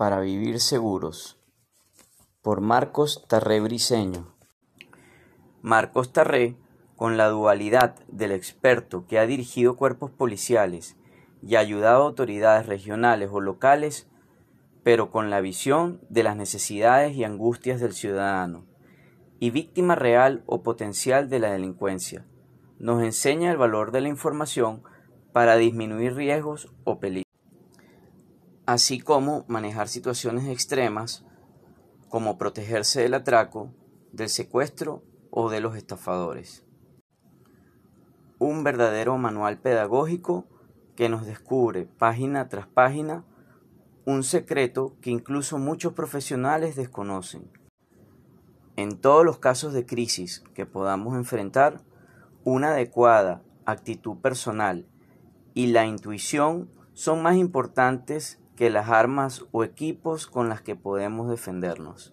para vivir seguros. Por Marcos Tarré Briceño. Marcos Tarré, con la dualidad del experto que ha dirigido cuerpos policiales y ayudado a autoridades regionales o locales, pero con la visión de las necesidades y angustias del ciudadano, y víctima real o potencial de la delincuencia, nos enseña el valor de la información para disminuir riesgos o peligros, así como manejar situaciones extremas como protegerse del atraco, del secuestro o de los estafadores. Un verdadero manual pedagógico que nos descubre página tras página un secreto que incluso muchos profesionales desconocen. En todos los casos de crisis que podamos enfrentar, una adecuada actitud personal y la intuición son más importantes que las armas o equipos con las que podemos defendernos.